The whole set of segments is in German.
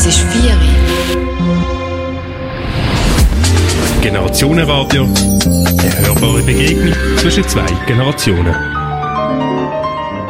Es ist vier. Generationenradio. Eine hörbare Begegnung zwischen zwei Generationen.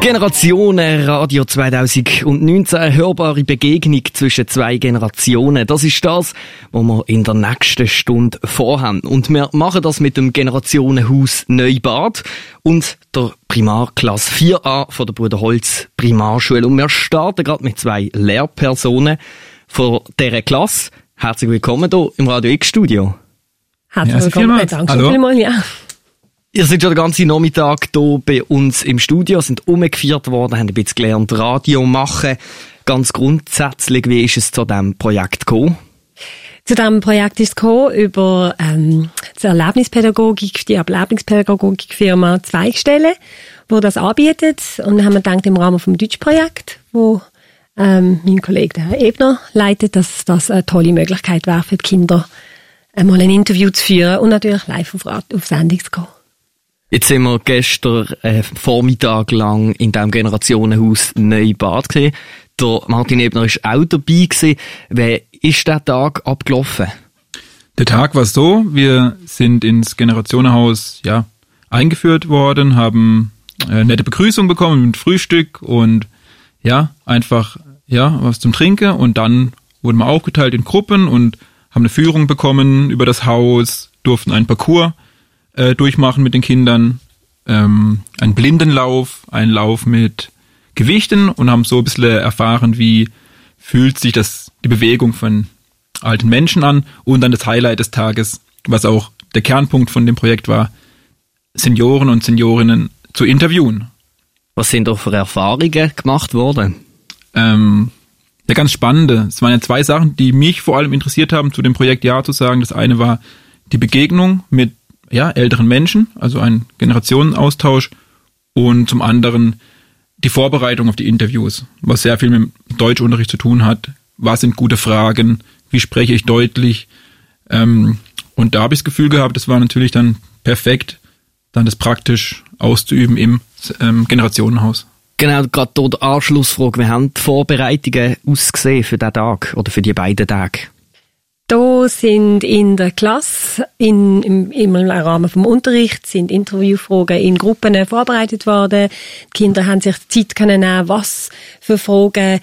Generationen Radio 2019, eine hörbare Begegnung zwischen zwei Generationen. Das ist das, was wir in der nächsten Stunde vorhaben. Und wir machen das mit dem Generationenhaus Neubad und der Primarklasse 4a von der Bruder Holz Primarschule. Und wir starten gerade mit zwei Lehrpersonen von dieser Klasse. Herzlich willkommen hier im Radio X-Studio. Herzlich willkommen. Danke Hallo. vielmals, ja. Ihr seid schon den ganzen Nachmittag hier bei uns im Studio, sind umgeführt worden, haben ein bisschen gelernt, Radio machen. Ganz grundsätzlich, wie ist es zu diesem Projekt gekommen? Zu diesem Projekt ist es gekommen über ähm, die Erlebnispädagogik, die Erlebnispädagogikfirma Zweigstelle, wo das anbietet. Und dann haben wir gedacht, im Rahmen vom Deutschprojekt, wo ähm, mein Kollege der Herr Ebner leitet, dass das eine tolle Möglichkeit wäre für die Kinder, einmal ein Interview zu führen und natürlich live auf, auf Sendung zu gehen. Jetzt sind wir gestern äh, Vormittag lang in diesem Generationenhaus Neubad gesehen. Der Martin Ebner ist auch dabei gewesen. Wie ist der Tag abgelaufen? Der Tag war so, wir sind ins Generationenhaus ja, eingeführt worden, haben äh, nette Begrüßung bekommen mit Frühstück und ja, einfach ja, was zum Trinken und dann wurden wir aufgeteilt in Gruppen und haben eine Führung bekommen über das Haus, durften einen Parcours äh, durchmachen mit den Kindern, ähm, einen Blindenlauf, einen Lauf mit Gewichten und haben so ein bisschen erfahren, wie fühlt sich das, die Bewegung von alten Menschen an und dann das Highlight des Tages, was auch der Kernpunkt von dem Projekt war, Senioren und Seniorinnen zu interviewen. Was sind da für Erfahrungen gemacht worden? Ähm, ja, ganz spannende. Es waren ja zwei Sachen, die mich vor allem interessiert haben, zu dem Projekt Ja zu sagen. Das eine war die Begegnung mit ja, älteren Menschen, also ein Generationenaustausch und zum anderen die Vorbereitung auf die Interviews, was sehr viel mit Deutschunterricht zu tun hat. Was sind gute Fragen? Wie spreche ich deutlich? Ähm, und da habe ich das Gefühl gehabt, das war natürlich dann perfekt, dann das praktisch auszuüben im ähm, Generationenhaus. Genau, gerade hier die Anschlussfrage. Wie haben die Vorbereitungen ausgesehen für diesen Tag oder für die beiden Tage? Da sind in der Klasse, in, im, im Rahmen vom Unterricht, sind Interviewfragen in Gruppen vorbereitet worden. Die Kinder haben sich Zeit können was für Fragen äh,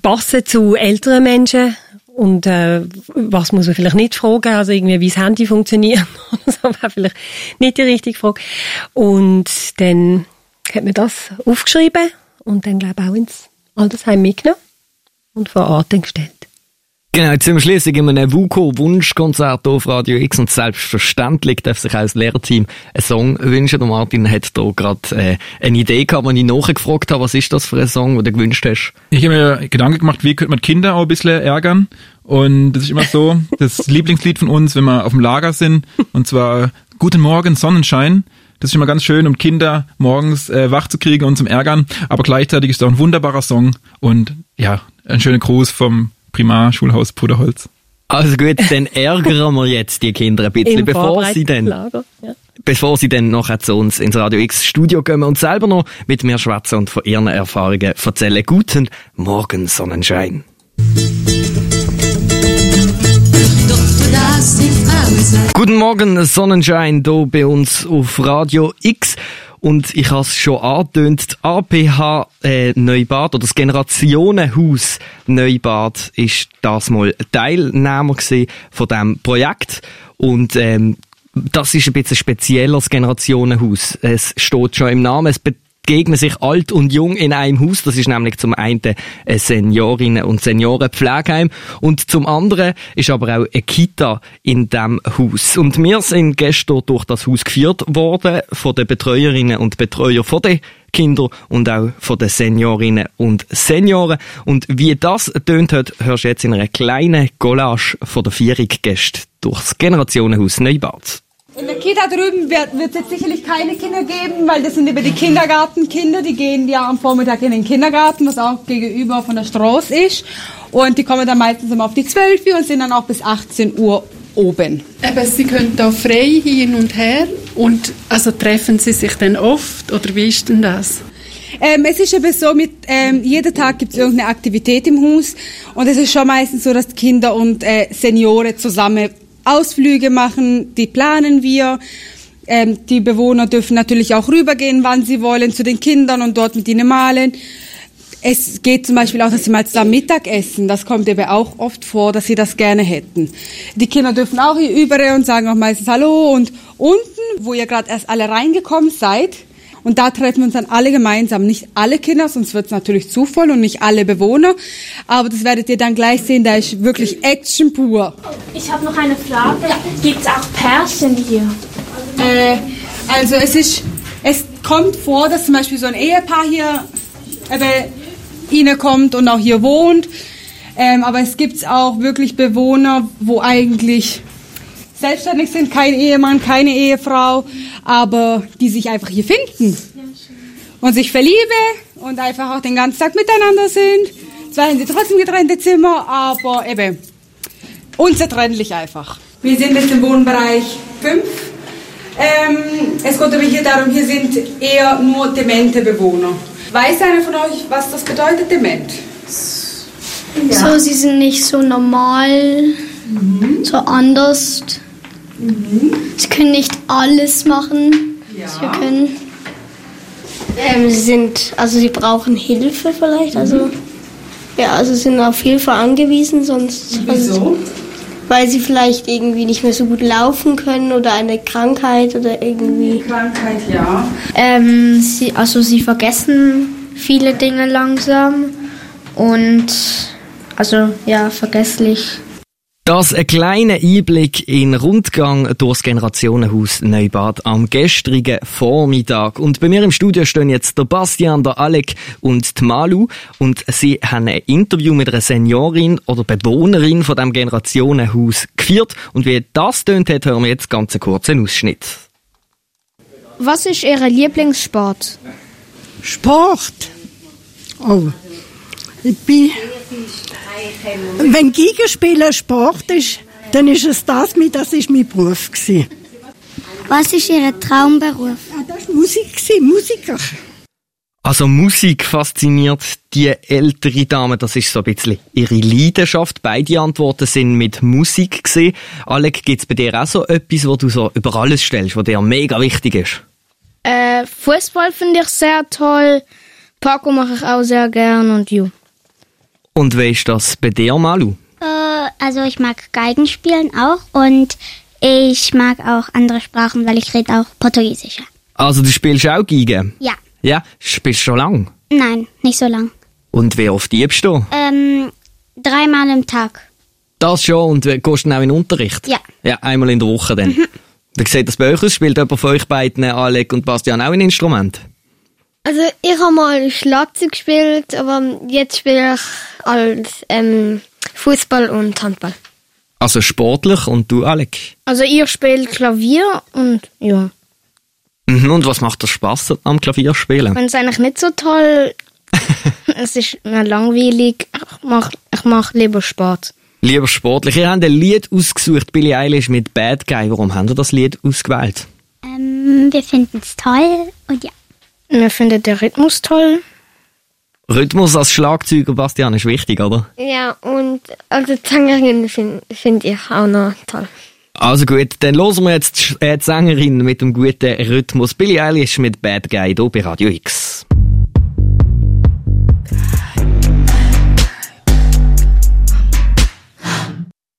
passen zu älteren Menschen und äh, was muss man vielleicht nicht fragen, also irgendwie wie das Handy funktioniert, das war vielleicht nicht die richtige Frage. Und dann hat man das aufgeschrieben und dann glaube ich auch ins Altersheim mitgenommen und vor Ort gestellt. Genau, jetzt sind wir schließlich in einem WUKO-Wunschkonzert auf Radio X und selbstverständlich darf sich auch das Lehrteam einen Song wünschen. Und Martin hat da gerade äh, eine Idee gehabt, als ich nachgefragt habe, was ist das für ein Song, den du gewünscht hast? Ich habe mir Gedanken gemacht, wie könnte man Kinder auch ein bisschen ärgern. Und das ist immer so, das Lieblingslied von uns, wenn wir auf dem Lager sind. Und zwar Guten Morgen, Sonnenschein. Das ist immer ganz schön, um Kinder morgens äh, wach zu kriegen und zum Ärgern. Aber gleichzeitig ist es auch ein wunderbarer Song. Und ja, ein schöner Gruß vom Primarschulhaus Puderholz. Also gut, dann ärgern wir jetzt die Kinder ein bisschen, Im bevor sie dann, ja. bevor sie dann nachher zu uns ins Radio X Studio kommen und selber noch mit mir schwätzen und von ihren Erfahrungen erzählen. Guten Morgen, Sonnenschein. Guten Morgen, Sonnenschein, hier bei uns auf Radio X. Und ich habe es schon angetönt, die APH äh, Neubad oder das Generationenhaus Neubad ist das mal Teilnehmer von diesem Projekt. Und ähm, das ist ein bisschen speziell als Generationenhaus. Es steht schon im Namen, es begegnen sich alt und jung in einem Haus. Das ist nämlich zum einen ein Seniorinnen- und Seniorenpflegeheim und zum anderen ist aber auch eine Kita in diesem Haus. Und wir sind gestern durch das Haus geführt worden von den Betreuerinnen und Betreuern von den Kinder und auch von den Seniorinnen und Senioren. Und wie das tönt hat, hörst du jetzt in einer kleinen Collage von der Vierung-Gäste durchs Generationenhaus Neubad. In der Kita drüben wird es jetzt sicherlich keine Kinder geben, weil das sind über die Kindergartenkinder, die gehen ja am Vormittag in den Kindergarten, was auch gegenüber von der Straße ist. Und die kommen dann meistens immer auf die 12 Uhr und sind dann auch bis 18 Uhr oben. Eben, Sie können da frei hin und her und also treffen Sie sich dann oft oder wie ist denn das? Ähm, es ist eben so, mit, ähm, jeden Tag gibt es irgendeine Aktivität im Haus und es ist schon meistens so, dass Kinder und äh, Senioren zusammen Ausflüge machen, die planen wir. Ähm, die Bewohner dürfen natürlich auch rübergehen, wann sie wollen, zu den Kindern und dort mit ihnen malen. Es geht zum Beispiel auch, dass sie mal zusammen Mittag essen. Das kommt eben auch oft vor, dass sie das gerne hätten. Die Kinder dürfen auch hier über und sagen auch meistens Hallo. Und unten, wo ihr gerade erst alle reingekommen seid, und da treffen wir uns dann alle gemeinsam. Nicht alle Kinder, sonst wird es natürlich zu voll und nicht alle Bewohner. Aber das werdet ihr dann gleich sehen, da ist wirklich Action pur. Ich habe noch eine Frage. Gibt es auch Pärchen hier? Äh, also es ist, es kommt vor, dass zum Beispiel so ein Ehepaar hier eben kommt und auch hier wohnt. Ähm, aber es gibt auch wirklich Bewohner, wo eigentlich selbstständig sind, kein Ehemann, keine Ehefrau, aber die sich einfach hier finden und sich verlieben und einfach auch den ganzen Tag miteinander sind. Zwar sind sie trotzdem getrennte Zimmer, aber eben unzertrennlich einfach. Wir sind jetzt im Wohnbereich 5. Ähm, es geht aber hier darum, hier sind eher nur demente Bewohner. Weiß einer von euch, was das bedeutet, dement? Ja. So, sie sind nicht so normal, mhm. so anders. Mhm. Sie können nicht alles machen, ja. was wir können. Ähm, sie sind, also sie brauchen Hilfe vielleicht, also mhm. ja, also sind auf Hilfe angewiesen, sonst. Wieso? Also, weil sie vielleicht irgendwie nicht mehr so gut laufen können oder eine Krankheit oder irgendwie. Krankheit, ja. Ähm, sie, also sie vergessen viele Dinge langsam und also ja, vergesslich. Das ein kleiner Einblick in Rundgang durchs Generationenhaus Neubad am gestrigen Vormittag. Und bei mir im Studio stehen jetzt der Bastian, der Alec und die Malu. Und sie haben ein Interview mit einer Seniorin oder Bewohnerin von dem Generationenhaus geführt. Und wie das tönt hat, hören wir jetzt ganz einen kurzen Ausschnitt. Was ist Ihr Lieblingssport? Sport? Oh, ich bin wenn Gigenspielen Sport ist, dann ist es das mit, das ist mein Beruf gewesen. Was ist Ihr Traumberuf? Das war Musik, Musiker. Also Musik fasziniert die ältere Dame, das ist so ein bisschen ihre Leidenschaft. Beide Antworten sind mit Musik gesehen. Alec, gibt es bei dir auch so etwas, wo du so über alles stellst, was dir mega wichtig ist? Äh, Fußball finde ich sehr toll. Parkour mache ich auch sehr gern und ju. Und wie ist das bei dir, Malu? Äh, also ich mag Geigen spielen auch und ich mag auch andere Sprachen, weil ich rede auch Portugiesisch. Also du spielst auch Geige? Ja. Ja? Spielst du schon lang? Nein, nicht so lang. Und wie oft übst du? Ähm, dreimal im Tag. Das schon und gehst du auch in den Unterricht? Ja. Ja, einmal in der Woche dann. Mhm. Wie sieht das bei euch aus? Spielt jemand von euch beiden, Alec und Bastian, auch ein Instrument? Also ich habe mal Schlagzeug gespielt, aber jetzt spiele ich als ähm, Fußball und Handball. Also sportlich und du, Alec? Also ihr spielt Klavier und ja. Mhm, und was macht das Spaß am Klavierspielen? Wenn es eigentlich nicht so toll, es ist mir langweilig. Ich mache ich mach lieber Sport. Lieber sportlich. Ihr habt ein Lied ausgesucht, Billie Eilish mit Bad Guy. Warum habt ihr das Lied ausgewählt? Ähm, wir finden es toll und ja. Wir finden den Rhythmus toll. Rhythmus als Schlagzeuger, Bastian, ist wichtig, oder? Ja, und also Sängerin finde find ich auch noch toll. Also gut, dann hören wir jetzt die Sängerin mit dem guten Rhythmus. Billie Eilish mit Bad Guy hier bei Radio X.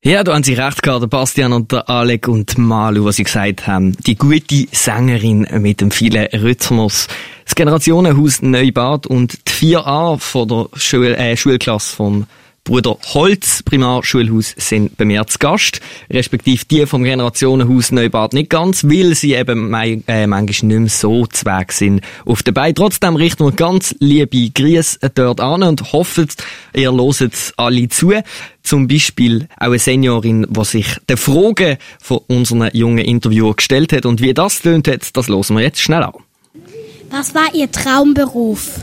Ja, da haben Sie recht gehabt, der Bastian und der Alec und Malu, was sie gesagt haben. Die gute Sängerin mit dem vielen Rhythmus. Das Generationenhaus Neubad und die 4a von der Schul äh, Schulklasse vom Bruder Holz Primarschulhaus sind bei mir zu Gast, respektive die vom Generationenhaus Neubad nicht ganz, weil sie eben äh, manchmal nicht mehr so zweig sind auf der Beine. Trotzdem richten wir ganz liebe Grüße dort an und hoffen, ihr loset alle zu. Zum Beispiel auch eine Seniorin, die sich den Fragen von unseren jungen Interviewer gestellt hat und wie das tönt hat, das hören wir jetzt schnell an. Was war Ihr Traumberuf?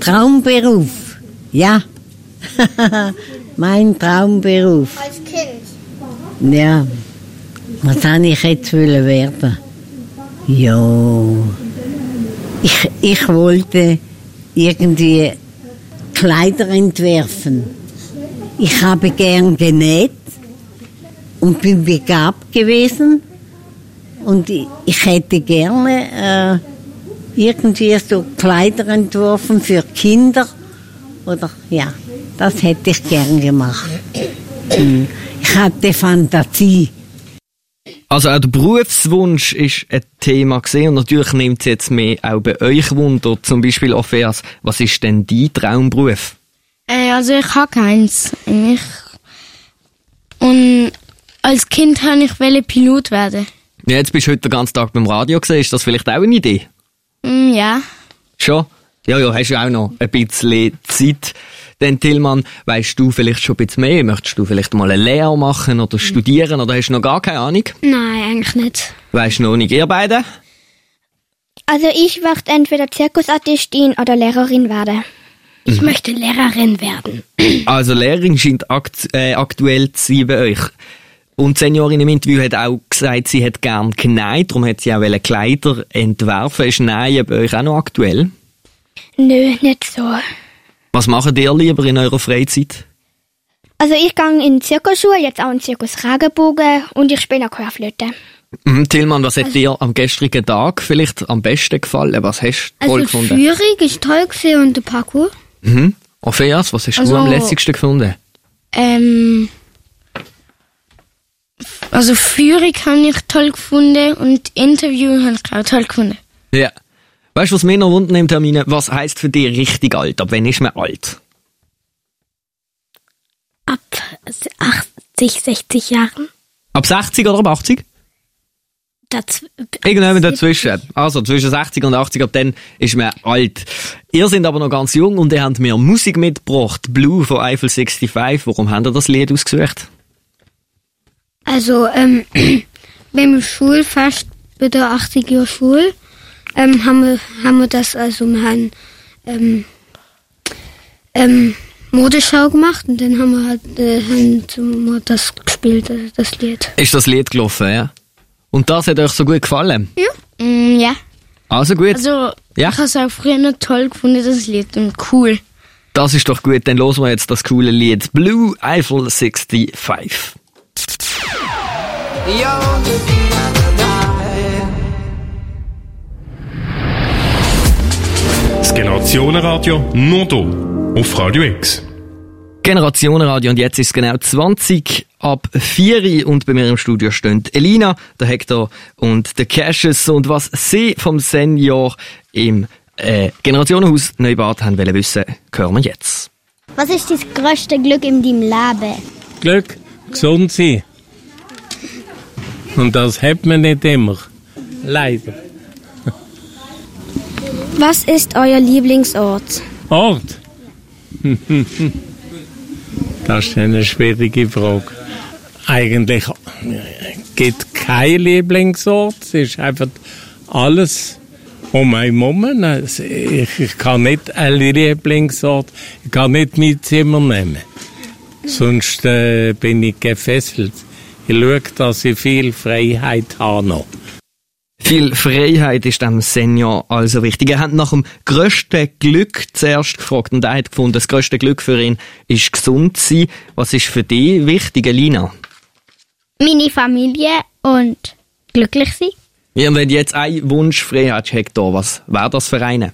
Traumberuf? Ja, mein Traumberuf. Als Kind? Ja. Was habe ich jetzt werden? Ja. Ich, ich wollte irgendwie Kleider entwerfen. Ich habe gern genäht und bin begabt gewesen und ich, ich hätte gerne äh, irgendwie so Kleider entworfen für Kinder oder ja, das hätte ich gern gemacht. Hm. Ich hatte Fantasie. Also auch der Berufswunsch ist ein Thema gesehen und natürlich nimmt es jetzt mehr auch bei euch Wunder. Zum Beispiel Opheas, was ist denn dein Traumberuf? Äh, also ich habe keins. Ich und als Kind habe ich welle Pilot werden. Ja, jetzt bist du heute den ganzen Tag beim Radio gesehen. Ist das vielleicht auch eine Idee? Mm, ja. Schon? Ja, ja, hast du auch noch ein bisschen Zeit. Denn Tillmann, weißt du vielleicht schon ein bisschen mehr? Möchtest du vielleicht mal eine Lehre machen oder studieren oder hast du noch gar keine Ahnung? Nein, eigentlich nicht. Weißt du noch nicht, ihr beide? Also ich möchte entweder Zirkusartistin oder Lehrerin werden. Ich möchte Lehrerin werden. Also Lehrerin scheint akt äh, aktuell zu sein bei euch. Und die Seniorin im Interview hat auch gesagt, sie hätte gern genäht, darum hat sie auch Kleider entwerfen. Ist Nähen bei euch auch noch aktuell? Nö, nicht so. Was macht ihr lieber in eurer Freizeit? Also ich gehe in die Zirkusschule, jetzt auch in den Zirkus Regenbogen und ich spiele Querflöte. Mhm, Tillmann, was hat dir am gestrigen Tag vielleicht am besten gefallen? Was hast du toll Also die gefunden? Führung ist toll gewesen und der Parkour. Mhm. Opheas, was hast du Also- am lässigsten gefunden? Ähm, also Führung habe ich toll gefunden und Interview habe ich auch toll gefunden. Ja. Weißt du, was mir noch wundert im Termin? Was heisst für dich richtig alt? Ab wann ist man alt? Ab 80, 60 Jahren. Ab 60 oder ab 80? Das, Irgendjemand dazwischen. Also zwischen 60 und 80, ab dann ist man alt. Ihr seid aber noch ganz jung und ihr habt mir Musik mitgebracht. Blue von Eiffel 65. Warum habt ihr das Lied ausgesucht? Also, ähm, beim Schulfest, bei der 80 Jahr Schule, ähm, haben wir, haben wir das, also wir haben, ähm, ähm, Modeschau gemacht und dann haben wir halt, äh, haben das gespielt, äh, das Lied. Ist das Lied gelaufen, ja? Und das hat euch so gut gefallen? Ja. Mm, ja. Also gut. Also, Ja. ich habe es auch früher noch toll gefunden, das Lied, und cool. Das ist doch gut, dann hören wir jetzt das coole Lied Blue Eiffel 65. Das Generationenradio nur hier auf Radio X. Generationenradio und jetzt ist es genau 20 ab 4 und bei mir im Studio stehen Elina, der Hector und der Cassius und was sie vom Senior im äh, Generationenhaus Neubad haben wollen wissen, hören wir jetzt. Was ist das größte Glück in deinem Leben? Glück, gesund sein. Und das hat man nicht immer. Leider. Was ist euer Lieblingsort? Ort? das ist eine schwierige Frage. Eigentlich gibt es keinen Lieblingsort. Es ist einfach alles um. Also Ich, ich kann nicht einen Lieblingsort, ich kann nicht mein Zimmer nehmen. Sonst äh, bin ich gefesselt. Ich schaue, dass ich viel Freiheit habe noch. Viel Freiheit ist dem Senior also wichtig. Er hat nach dem grössten Glück zuerst gefragt und er hat gefunden, das grösste Glück für ihn ist gesund zu sein. Was ist für dich wichtig, Elina? Meine Familie und glücklich sein. Ja, und wenn du jetzt einen Wunsch frei hättest, Hector, was wäre das für einen?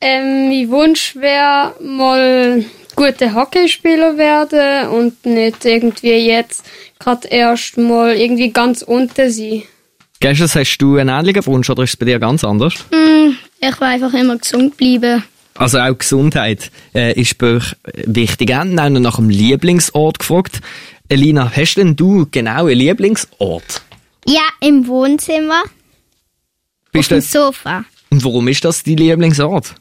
Ähm, mein Wunsch wäre mal guter Hockeyspieler werden und nicht irgendwie jetzt gerade erst mal irgendwie ganz unten sein. Gestern hast du einen ähnlichen Wunsch oder ist es bei dir ganz anders? Mm, ich will einfach immer gesund bleiben. Also auch Gesundheit äh, ist bei euch wichtig. Wir haben nach dem Lieblingsort gefragt. Elina, hast denn du genau einen Lieblingsort? Ja, im Wohnzimmer. Bist auf dem Sofa. Und warum ist das dein Lieblingsort?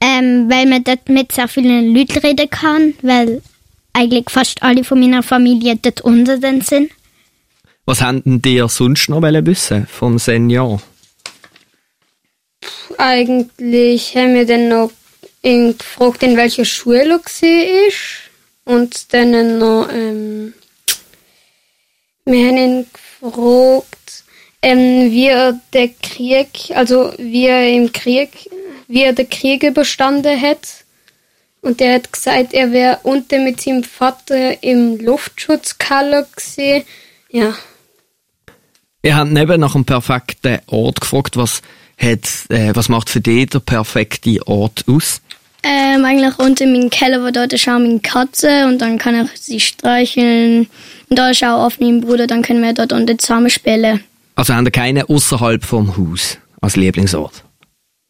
Ähm, weil man dort mit sehr vielen Leuten reden kann, weil eigentlich fast alle von meiner Familie dort unten sind. Was haben dir sonst noch wissen vom Senior? Eigentlich haben wir dann noch gefragt, in welcher Schule er war. Und dann noch, ähm, wir haben ihn gefragt, ähm, wie er der Krieg, also wie er im Krieg, wie er den Krieg überstanden hat. Und er hat gesagt, er wäre unten mit seinem Vater im Luftschutzkeller gesehen. Ja. Wir haben neben nach einem perfekten Ort gefragt, was hat, äh, was macht für dich der perfekte Ort aus? Ähm, eigentlich unten im Keller, wo dort ist auch meine Katze und dann kann ich sie streicheln. Und da ist auch oft mein Bruder, dann können wir dort unten zusammen spielen. Also haben wir keine außerhalb vom Haus als Lieblingsort?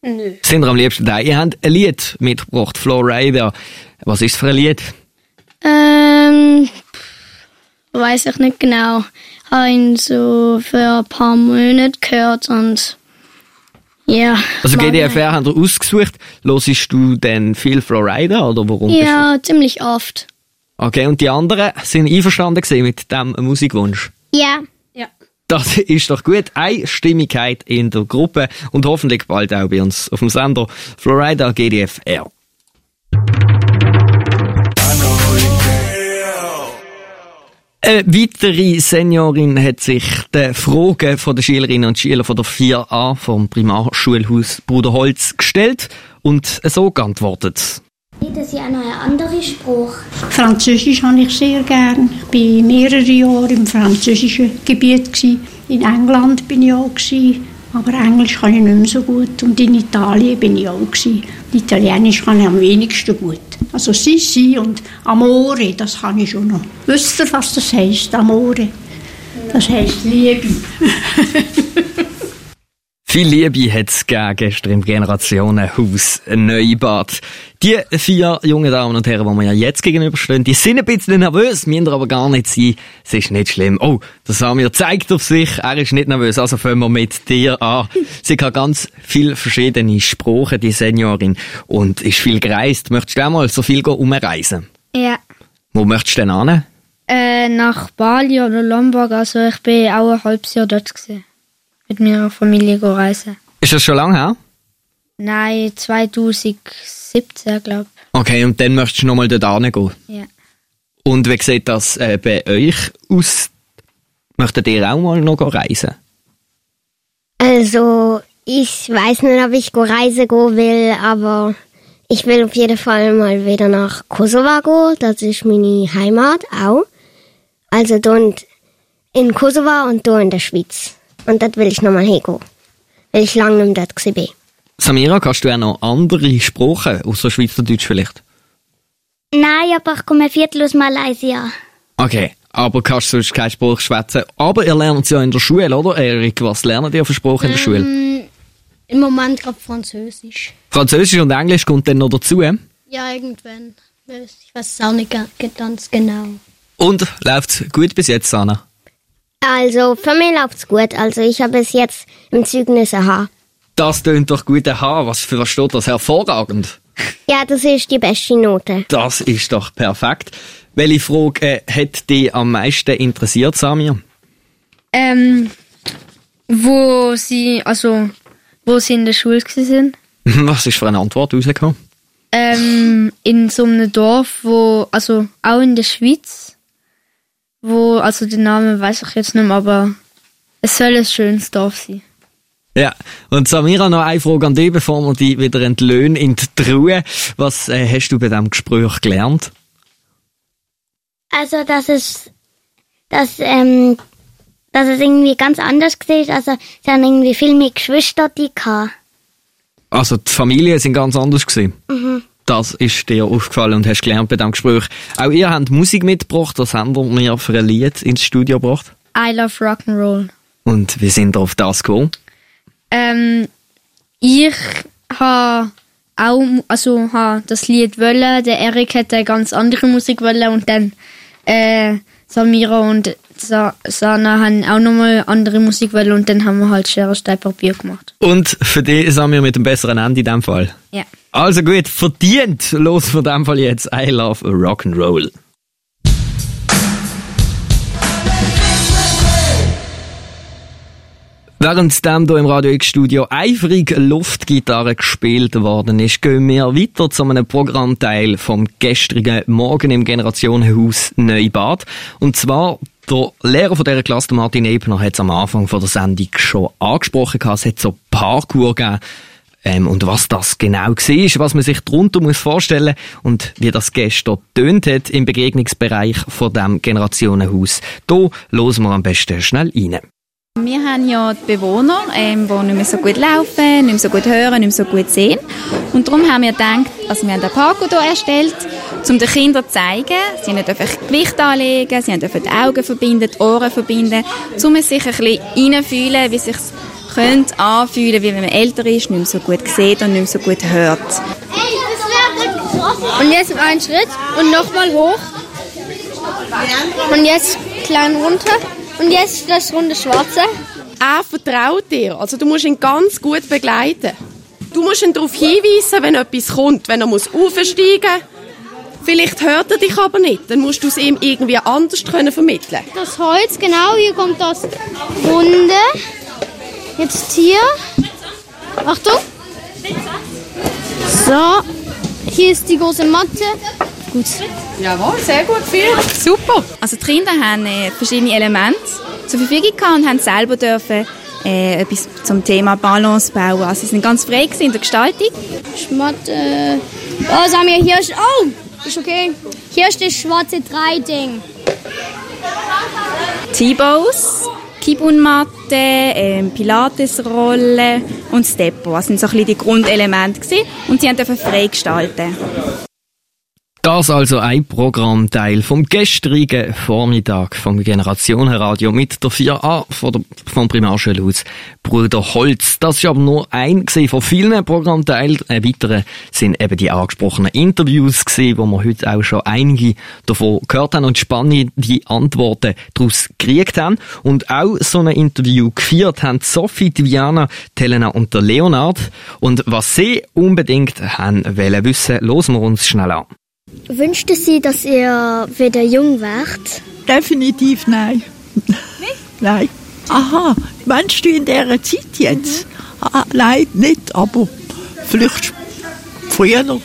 Nö. Sind wir am liebsten da? Ihr habt ein Lied mitgebracht, Florida. Was ist für ein Lied? Ähm, weiß ich nicht genau. Habe ihn so für ein paar Monate gehört und ja. Also GDFR haben wir ausgesucht. Hörst du denn viel Florida oder warum? Ja, ziemlich oft. Okay, und die anderen sind einverstanden mit dem Musikwunsch? Ja. Ja. Das ist doch gut. Einstimmigkeit in der Gruppe und hoffentlich bald auch bei uns auf dem Sender Florida GDFR. Eine weitere Seniorin hat sich den Fragen von den Schülerinnen und Schüler von der 4a vom Primarschulhaus Bruderholz gestellt und so geantwortet. Das ist ja noch ein anderer Spruch. Französisch habe ich sehr gern. Ich war mehrere Jahre im französischen Gebiet. In England bin ich auch. Aber Englisch kann ich nicht mehr so gut. Und in Italien bin ich auch. Gewesen. Italienisch kann ich am wenigsten gut. Also Sissi und Amore, das kann ich schon noch. Wisst ihr, was das heisst, Amore? Das heisst Liebe. Viel Liebe hat es gestern im Generationenhaus Neubad. Die vier jungen Damen und Herren, die mir ja jetzt gegenüberstehen, die sind ein bisschen nervös, müssen aber gar nicht sein. Es ist nicht schlimm. Oh, der Samir zeigt auf sich, er ist nicht nervös, also fangen wir mit dir an. Sie kann ganz viele verschiedene Sprachen, die Seniorin, und ist viel gereist. Möchtest du auch mal so viel umreisen? Ja. Wo möchtest du denn hin? Äh, nach Bali oder Lombok, also ich bin auch ein halbes Jahr dort gewesen. Mit meiner Familie go reisen. Ist das schon lange her? Nein, 2017, glaube Okay, und dann möchtest du nochmal dort ich. Ja. Und wie sieht das äh, bei euch aus? Möchtet ihr auch mal noch reisen? Also, ich weiß nicht, ob ich go reisen gehen will, aber ich will auf jeden Fall mal wieder nach Kosovo gehen. Das ist meine Heimat auch. Also dort in Kosovo und da in der Schweiz. Und das will ich nochmal hingehen. Weil ich lange nicht mehr dort gewesen bin. Samira, kannst du auch noch andere Sprachen, außer Schweizerdeutsch vielleicht? Nein, aber ich komme viertel aus Malaysia. Okay, aber kannst du sonst keinen Spruch schwätzen. Aber ihr lernt es ja in der Schule, oder Erik? Was lernt ihr für Sprache in der Schule? Ähm, Im Moment gerade Französisch. Französisch und Englisch kommt dann noch dazu. Ja, irgendwann. Ich weiß es auch nicht ga- ganz genau. Und läuft gut bis jetzt, Anna? Also, für mich läuft's gut. Also, ich habe bis jetzt im Zeugnis ein H. Das tönt doch gut. Aha, was für was steht das? Hervorragend. Ja, das ist die beste Note. Das ist doch perfekt. Welche Frage äh, hat dich am meisten interessiert, Samir? Ähm, wo sie, also, wo sie in der Schule gewesen sind. Was ist für eine Antwort rausgekommen? Ähm, in so einem Dorf, wo, also auch in der Schweiz, wo, also den Namen weiß ich jetzt nicht mehr, aber es soll ein schönes Dorf sein. Ja, und Samira, noch eine Frage an dich, bevor wir dich wieder entlöhnen in die Truhe. Was äh, hast du bei diesem Gespräch gelernt? Also, dass es, dass, ähm, dass es irgendwie ganz anders war. Also, sie haben irgendwie viel mehr Geschwister, die hatten. Also, die Familien sind ganz anders gewesen. Mhm. Das ist dir aufgefallen und hast gelernt bei diesem Gespräch. Auch ihr habt Musik mitgebracht, das haben wir mir für ein Lied ins Studio gebracht. I love Rock'n'Roll. Und wir sind auf das gekommen. Ähm, ich habe auch, also ha das Lied wollen, der Erik hätte ganz andere Musik wollen und dann äh, Samira und Sana haben auch nochmal andere Musik wollen und dann haben wir halt Schere, Stein, Papier gemacht. Und für dich sind wir mit dem besseren Ende in dem Fall. Ja. Also gut, verdient los von dem Fall jetzt I Love Rock'n'Roll. Währenddem hier im Radio X Studio eifrig Luftgitarre gespielt worden ist, gehen wir weiter zu einem Programmteil vom gestrigen Morgen im Generationenhaus Neubad. Und zwar der Lehrer von dieser Klasse, Martin Ebner, hat es am Anfang von der Sendung schon angesprochen. Es hat so Parkour gegeben. Ähm, und was das genau war, was man sich darunter muss vorstellen und wie das gestern tönt hat im Begegnungsbereich von dem Generationenhaus. Da hören wir am besten schnell rein. Wir haben ja die Bewohner, ähm, die nicht mehr so gut laufen, nicht mehr so gut hören, nicht mehr so gut sehen. Und darum haben wir gedacht, also wir haben den Parkour hier erstellt, um den Kindern zu zeigen, sie einfach Gewicht anlegen, sie dürfen die Augen verbinden, die Ohren verbinden, um sich ein bisschen reinfühlen, wie sich könnte anfühlen, wie wenn man älter ist, nicht mehr so gut sieht und nicht mehr so gut hört. Und jetzt einen Schritt und nochmal hoch. Und jetzt klein runter. Und jetzt das runde Schwarze. Er vertraut dir. Also du musst ihn ganz gut begleiten. Du musst ihn darauf hinweisen, wenn etwas kommt, wenn er muss aufsteigen muss. Vielleicht hört er dich aber nicht. Dann musst du es ihm irgendwie anders können vermitteln. Das Holz, genau, hier kommt das Runde. Jetzt hier. Achtung. So. Hier ist die große Matte. Gut. Jawohl, sehr gut geführt. Super. Also die Kinder haben äh, verschiedene Elemente zur Verfügung gehabt und haben selber dürfen äh, etwas zum Thema Balance bauen. Also sie sind ganz frei in der Gestaltung. Schmatte. Oh, sagen wir hier. Oh, ist okay. Hier ist das schwarze 3-Ding. T-Bows, Kibunmatte, ähm, Pilatesrolle und Steppo. Das sind so ein bisschen die Grundelemente gewesen. und sie haben frei gestalten. Das also ein Programmteil vom gestrigen Vormittag vom Generationenradio mit der 4a von der, vom Primarschulhaus Bruder Holz. Das ist aber nur ein von vielen Programmteilen. Ein weiterer sind eben die angesprochenen Interviews gewesen, wo wir heute auch schon einige davon gehört haben und spannende Antworten daraus gekriegt haben. Und auch so ein Interview geführt haben Sophie, Diana, Helena und der Leonard. Und was sie unbedingt haben wollen wissen, hören wir uns schnell an. Wünschte sie, dass ihr wieder jung werdet? Definitiv nein. Nicht? Nein. Aha, meinst du in dieser Zeit jetzt? Mhm. Ah, nein, nicht, aber vielleicht früher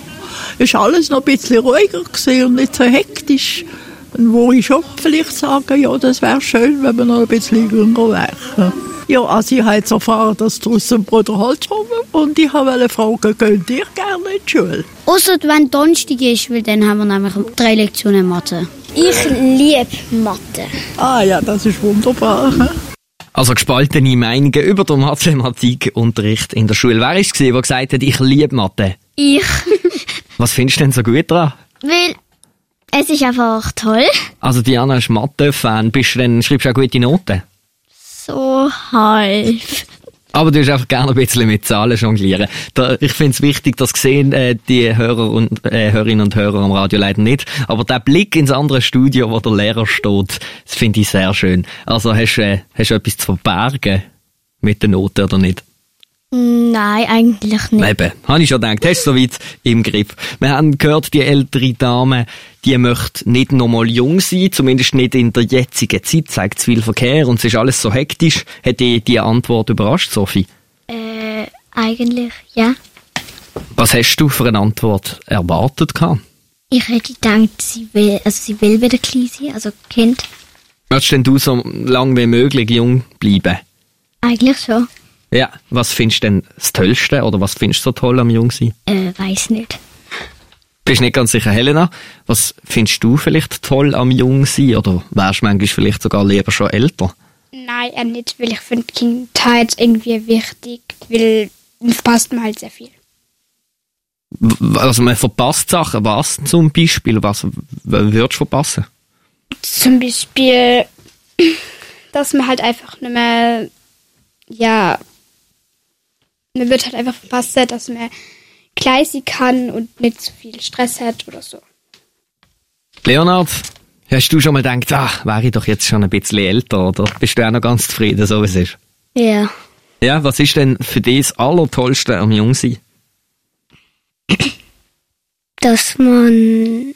ist alles noch ein bisschen ruhiger und nicht so hektisch. Und wo ich schon vielleicht sagen, ja, das wäre schön, wenn wir noch ein bisschen jünger wären. Ja, also ich habe jetzt erfahren, dass draußen Bruder Holz rum und ich wollte fragen, könnt ihr gerne in die Schule? Außer wenn Donnerstag ist, weil dann haben wir nämlich drei Lektionen Mathe. Ich liebe Mathe. Ah ja, das ist wunderbar. Also gespaltene Meinungen über den Mathematikunterricht in der Schule. Wer war es, der gesagt hat, ich liebe Mathe? Ich. Was findest du denn so gut daran? Weil es ist einfach toll. Also Diana ist Mathe-Fan. Bist du denn, schreibst du auch gute Noten? so halb. Aber du hast einfach gerne ein bisschen mit Zahlen jonglieren. Da, ich finde es wichtig, das sehen äh, die Hörer und äh, Hörerinnen und Hörer am Radio leider nicht. Aber der Blick ins andere Studio, wo der Lehrer steht, finde ich sehr schön. Also hast, äh, hast du etwas zu verbergen mit den Noten oder nicht? Nein, eigentlich nicht. Eben, habe ich schon gedacht, hast du soweit im Griff. Wir haben gehört, die ältere Dame, die möchte nicht nochmal jung sein, zumindest nicht in der jetzigen Zeit, zeigt zu viel Verkehr und es ist alles so hektisch. Hat dich die Antwort überrascht, Sophie? Äh, eigentlich, ja. Was hast du für eine Antwort erwartet gehabt? Ich hätte gedacht, sie will, also sie will wieder klein sein, also Kind. Möchtest denn du so lange wie möglich jung bleiben? Eigentlich schon. Ja, was findest du denn das Tollste oder was findest du so toll am Jungsein? Äh, weiß nicht. Bist nicht ganz sicher, Helena. Was findest du vielleicht toll am Jungsein oder wärst du manchmal vielleicht sogar lieber schon älter? Nein, äh, nicht, weil ich finde Kindheit irgendwie wichtig, weil es passt mir halt sehr viel. Also man verpasst Sachen. Was zum Beispiel? Was würdest du verpassen? Zum Beispiel, dass man halt einfach nicht mehr ja, man wird halt einfach verpasst, dass man gleich kann und nicht zu viel Stress hat oder so. Leonard, hast du schon mal gedacht, ach, wäre ich doch jetzt schon ein bisschen älter oder bist du auch noch ganz zufrieden, so wie es ist? Ja. Ja, was ist denn für dich das Allertollste am Jungsein? Dass man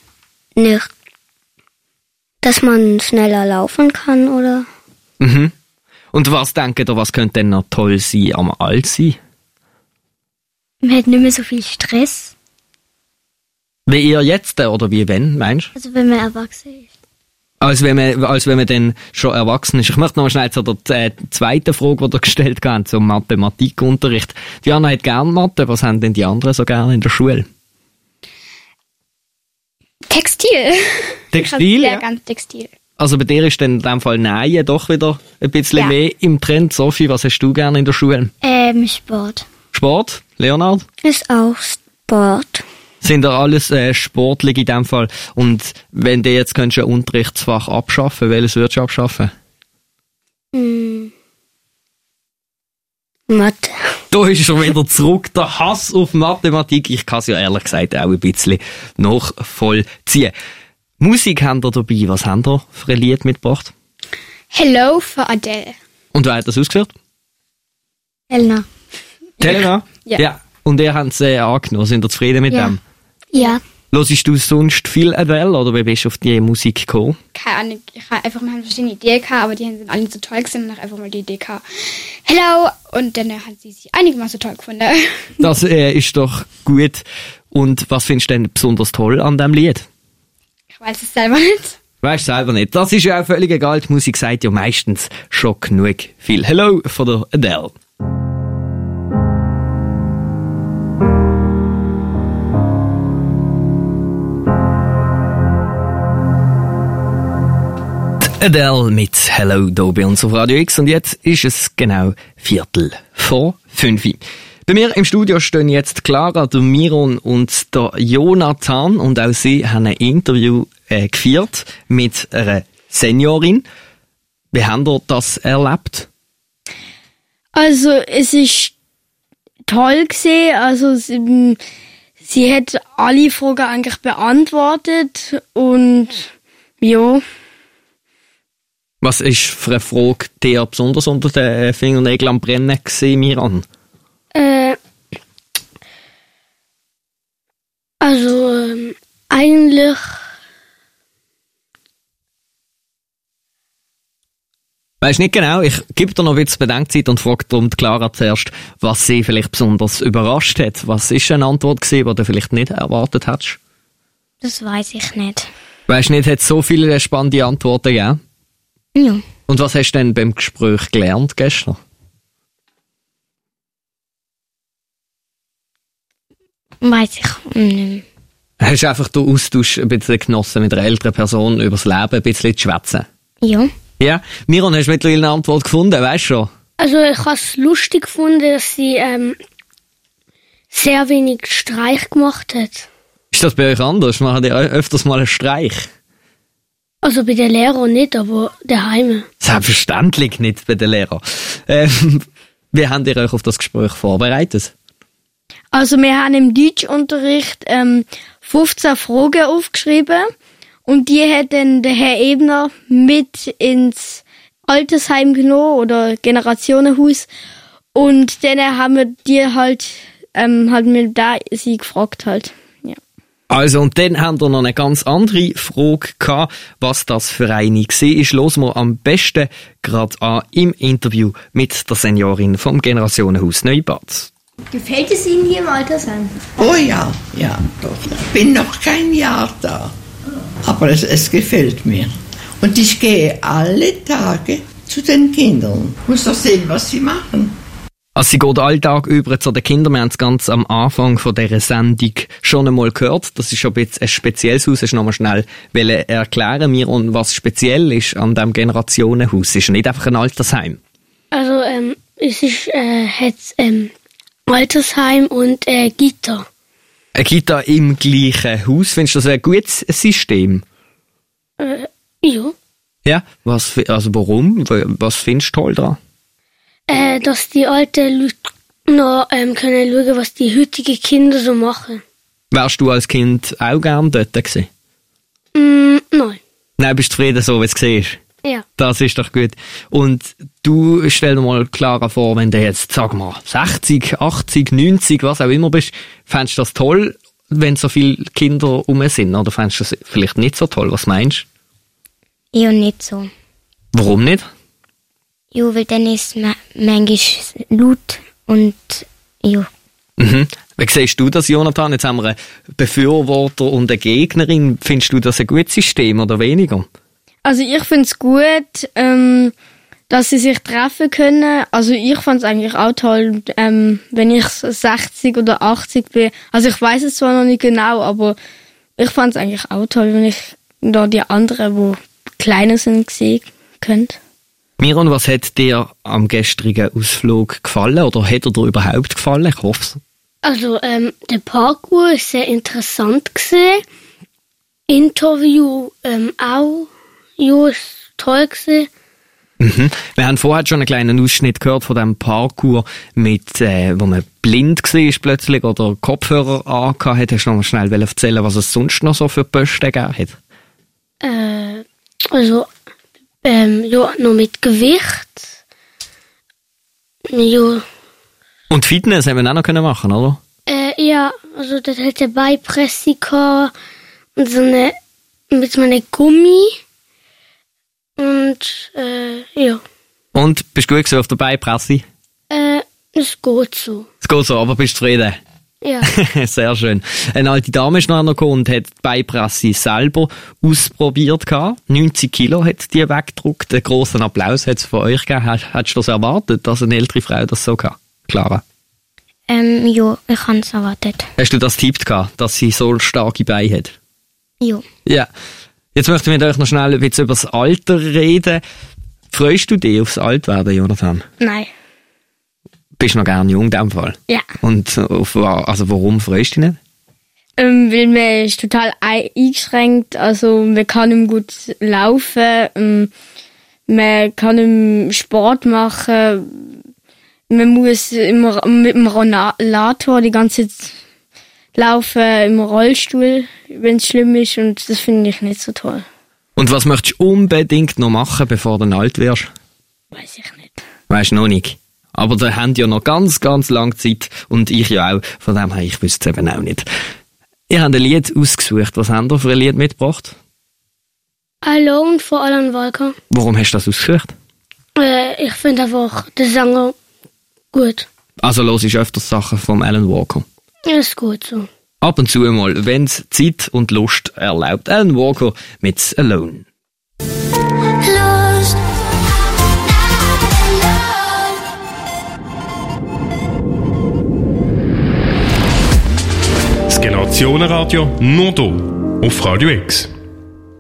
nicht, dass man schneller laufen kann, oder? Mhm. Und was denkt ihr, was könnte denn noch toll sein am Altsein? Man hat nicht mehr so viel Stress. Wie ihr jetzt äh, oder wie wenn, meinst du? Also wenn man erwachsen ist. Als wenn man, als wenn man dann schon erwachsen ist. Ich möchte noch mal schnell zu der äh, zweiten Frage, die ihr gestellt habt, zum Mathematikunterricht. Diana hat gerne Mathe, was haben denn die anderen so gerne in der Schule? Textil. Textil, Ja, ja. ganz Textil. Also bei dir ist dann in dem Fall Nähen doch wieder ein bisschen Ja. mehr im Trend. Sophie, was hast du gerne in der Schule? Ähm, Sport. Sport? Leonard? Ist auch Sport. Sind da alles äh, sportlich in dem Fall? Und wenn du jetzt könntest ein Unterrichtsfach abschaffen, welches würdest du abschaffen? Hm. Mathe. Da ist schon wieder zurück, der Hass auf Mathematik. Ich kann es ja ehrlich gesagt auch ein bisschen nachvollziehen. Musik haben ihr dabei. Was haben ihr für ein Lied mitgebracht? Hello für Adele. Und wer hat das ausgeführt? Elna. Helena? Ja. Und ihr habt es äh, angenommen. Sind ihr zufrieden mit Ja. dem? Ja. Hörst du sonst viel Adele oder wie bist du auf die Musik gekommen? Keine Ahnung, ich habe einfach mal verschiedene Ideen gehabt, aber die sind alle nicht so toll gewesen und dann einfach mal die Idee gehabt. Hello! Und dann hat sie sich einigermaßen toll gefunden. Das äh, ist doch gut. Und was findest du denn besonders toll an dem Lied? Ich weiß es selber nicht. Weißt selber nicht. Das ist ja auch völlig egal. Die Musik sagt ja meistens schon genug viel. Hello von der Adele. Adele mit Hello hier bei uns auf Radio X und jetzt ist es genau Viertel vor fünf. Bei mir im Studio stehen jetzt Clara, der Miron und der Jonathan und auch sie haben ein Interview äh, geführt mit einer Seniorin. Wie haben ihr das erlebt? Also es ist toll gesehen. Also sie, sie hat alle Fragen eigentlich beantwortet und ja. Was ist für eine Frage dir besonders unter den Fingernägeln am Brennen gesehen, Miran? Äh, also ähm, eigentlich Weiß nicht genau, ich gebe dir noch ein bisschen Bedenkzeit und frage darum die Clara zuerst, was sie vielleicht besonders überrascht hat. Was ist eine Antwort gewesen, die du vielleicht nicht erwartet hättest? Das weiß ich nicht. Weißt nicht, hat so viele spannende Antworten gegeben? Ja. Und was hast du denn beim Gespräch gelernt gestern? Weiß ich nicht. Hast du einfach den Austausch ein bisschen genossen mit einer älteren Person über das Leben, ein bisschen zu schwätzen? Ja. Ja? Miron, hast du mittlerweile eine Antwort gefunden, weißt du schon? Also ich habe es lustig gefunden, dass sie ähm, sehr wenig Streich gemacht hat. Ist das bei euch anders? Machen die öfters mal einen Streich? Also bei den Lehrern nicht, aber daheim. Selbstverständlich nicht bei den Lehrern. Ähm, wie habt ihr euch auf das Gespräch vorbereitet? Also wir haben im Deutschunterricht ähm, 15 Fragen aufgeschrieben und die hat dann der Herr Ebner mit ins Altersheim genommen oder Generationenhaus und dann haben wir die halt ähm, halt mir da sie gefragt halt. Also, und dann haben wir noch eine ganz andere Frage gehabt, was das für eine war. Ist los wir am besten gerade an im Interview mit der Seniorin vom Generationenhaus Neubad. Gefällt es Ihnen hier im Altersheim? Oh ja, ja, doch. Ich bin noch kein Jahr da. Aber es, es gefällt mir. Und ich gehe alle Tage zu den Kindern. Muss doch sehen, was sie machen. Also sie geht Alltag über zu den Kindern. Wir haben es ganz am Anfang von dieser Sendung schon einmal gehört. Das ist schon ein, bisschen ein spezielles Haus. Hast du noch mal schnell erklären mir und was speziell ist an diesem Generationenhaus. Es ist nicht einfach ein Altersheim. Also ähm, es ist äh, hat ähm, Altersheim und äh, Gitter. Eine Kita im gleichen Haus. Findest du das ein gutes System? Äh, ja. Ja. Was, also warum? Was findest du toll daran? Äh, dass die alten Leute noch ähm, können schauen, was die heutigen Kinder so machen. Wärst du als Kind auch gern dort gewesen? Mm, nein. Nein, bist du zufrieden so, wie du siehst? Ja. Das ist doch gut. Und du stell dir mal klarer vor, wenn du jetzt, sag mal, 60, 80, 90, was auch immer bist, fändest du das toll, wenn so viele Kinder um sind? Oder fändest du das vielleicht nicht so toll? Was meinst Ja, nicht so. du? Warum nicht? Ja, weil dann ist manchmal laut und ja. Mhm. Wie siehst du das, Jonathan? Jetzt haben wir einen Befürworter und eine Gegnerin. Findest du das ein gutes System oder weniger? Also ich finde es gut, ähm, dass sie sich treffen können. Also ich fand es eigentlich auch toll, ähm, wenn ich 60 oder 80 bin. Also ich weiß es zwar noch nicht genau, aber ich fand es eigentlich auch toll, wenn ich da die anderen, die kleiner sind, sehen könnte. Miron, was hat dir am gestrigen Ausflug gefallen oder hat er dir überhaupt gefallen? Ich hoffe es. Also, ähm, der Parkour war sehr interessant gesehen. Interview ähm, auch, ja, ist toll gesehen. Mhm. Wir haben vorher schon einen kleinen Ausschnitt gehört von dem Parkour, mit, äh, wo man blind war plötzlich oder Kopfhörer angehabt hat. Hast du noch mal schnell erzählen, was es sonst noch so für Posten gegeben hat? Äh, also, ähm, ja, noch mit Gewicht. Ja. Und Fitness haben wir auch noch können machen, oder? Äh, ja, also das hat der Beipresse gehabt und so eine, mit so einem Gummi. Und, äh, ja. Und, bist du gut auf der Beipresse? Äh, es geht so. Es geht so, aber bist du zufrieden? Ja. Sehr schön. Eine alte Dame ist noch gekommen und hat die Beipresse selber ausprobiert. Gehabt. 90 Kilo hat die weggedruckt. Einen grossen Applaus hat es von euch gegeben. Hättest du das erwartet, dass eine ältere Frau das so kann? Clara? Ähm, ja, ich habe es erwartet. Hast du das tippt gehabt, dass sie so starke Beine hat? Ja. Ja. Jetzt möchte ich mit euch noch schnell ein bisschen über das Alter reden. Freust du dich aufs Altwerden, Jonathan? Nein. Bist noch gern jung in dem Fall? Ja. Und auf, also warum freust du dich nicht? Ähm, weil man ist total eingeschränkt, also man kann nicht gut laufen, ähm, man kann nicht Sport machen, man muss immer mit dem Rollator die ganze Zeit laufen, im Rollstuhl, wenn es schlimm ist und das finde ich nicht so toll. Und was möchtest du unbedingt noch machen, bevor du alt wirst? Weiß ich nicht. Weißt du noch nicht. Aber da haben ja noch ganz, ganz lange Zeit und ich ja auch. Von dem her, ich wüsste es eben auch nicht. Ihr habt ein Lied ausgesucht. Was habt ihr für ein Lied mitgebracht? Alone von Alan Walker. Warum hast du das ausgesucht? Äh, ich finde einfach den Sänger gut. Also los ich öfters Sachen vom Alan Walker. Ist gut so. Ab und zu mal, wenn es Zeit und Lust erlaubt. Alan Walker mit Alone. Generationenradio nur hier auf Radio X.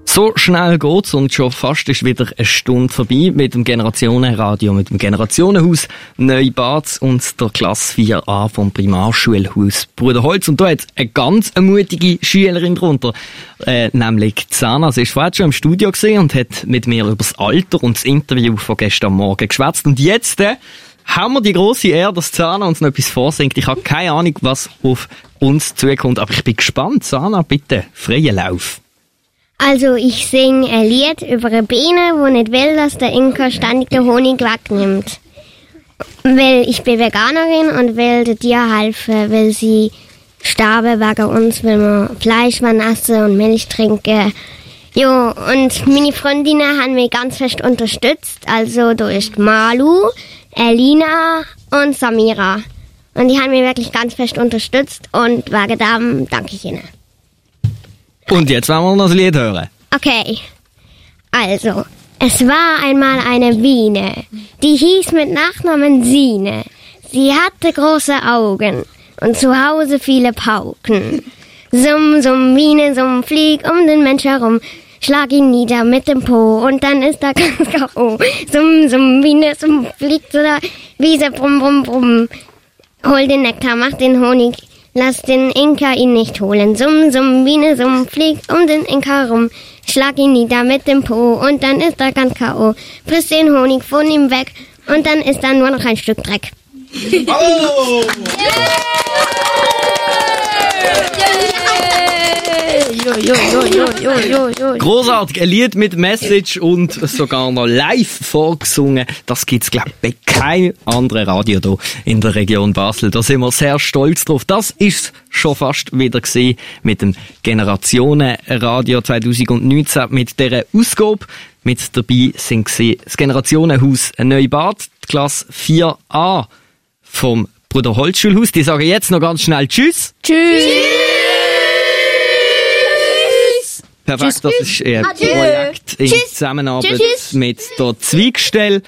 So schnell geht's und schon fast ist wieder eine Stunde vorbei mit dem Generationenradio, mit dem Generationenhaus Neubad und der Klasse 4a vom Primarschulhaus Bruderholz. Und da hat eine ganz mutige Schülerin drunter, äh, nämlich Zana. Sie ist vorher schon im Studio gesehen und hat mit mir über das Alter und das Interview von gestern Morgen geschwätzt. Und jetzt äh, haben wir die große Ehre, dass Zana uns noch etwas vorsingt. Ich habe keine Ahnung, was auf uns zukommt, aber ich bin gespannt. Zana, bitte, freien Lauf. Also ich singe ein Lied über eine Biene, wo nicht will, dass der Inka ständig den Honig wegnimmt. Weil ich bin Veganerin und will den Tier helfen, weil sie sterben wegen uns, weil wir Fleisch essen und Milch trinken. Jo, und meine Freundinnen haben mich ganz fest unterstützt. Also da ist Malu, Elina und Samira. Und die haben mich wirklich ganz fest unterstützt und wegen dem danke ich ihnen. Und jetzt wollen wir noch das Lied hören. Okay. Also, es war einmal eine Biene, die hieß mit Nachnamen Sine. Sie hatte große Augen und zu Hause viele Pauken. Summ, summ, Biene, summ, flieg um den Mensch herum. Schlag ihn nieder mit dem Po und dann ist er ganz K.O. Summ, summ, Biene, summ, fliegt zu der Wiese, brumm, brumm, brumm. Hol den Nektar, mach den Honig, Lass den Inka ihn nicht holen. Summ, summ, Biene, summ, fliegt um den Inka rum. Schlag ihn nieder mit dem Po und dann ist er ganz K.O. Friss den Honig von ihm weg und dann ist da nur noch ein Stück Dreck. Oh! jo, jo, jo, jo, jo. Großartig, ein Lied mit Message und sogar noch live vorgesungen. Das gibt's glaube ich bei keinem anderen Radio hier in der Region Basel. Da sind wir sehr stolz drauf. Das ist schon fast wieder gesehen mit dem Generationenradio 2019 mit dieser Ausgabe. Mit dabei sind das Generationenhaus Neubad, die Klasse 4a vom Bruder Holzschulhaus. Die sagen jetzt noch ganz schnell Tschüss. Tschüss. Perfekt, das ist ein Adieu. Projekt in Tschüss. Zusammenarbeit Tschüss. mit der Zweigstelle.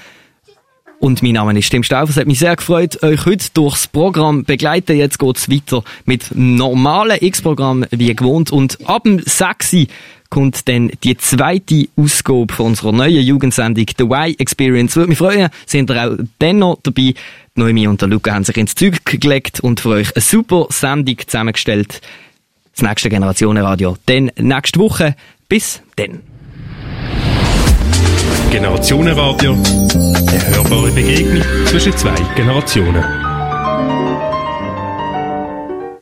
Und mein Name ist Tim Stauf. Es hat mich sehr gefreut, euch heute durchs Programm begleiten. Jetzt geht's weiter mit normalen X-Programm wie gewohnt. Und ab dem 6. kommt dann die zweite Ausgabe von unserer neuen Jugendsendung The Y Experience. Würde mich freuen, sind ihr auch dann noch dabei. Noemi und der Luca haben sich ins Zeug gelegt und für euch eine super Sendung zusammengestellt. Das nächste Generationenradio. Dann nächste Woche. Bis dann. Generationenradio. Eine hörbare Begegnung zwischen zwei Generationen.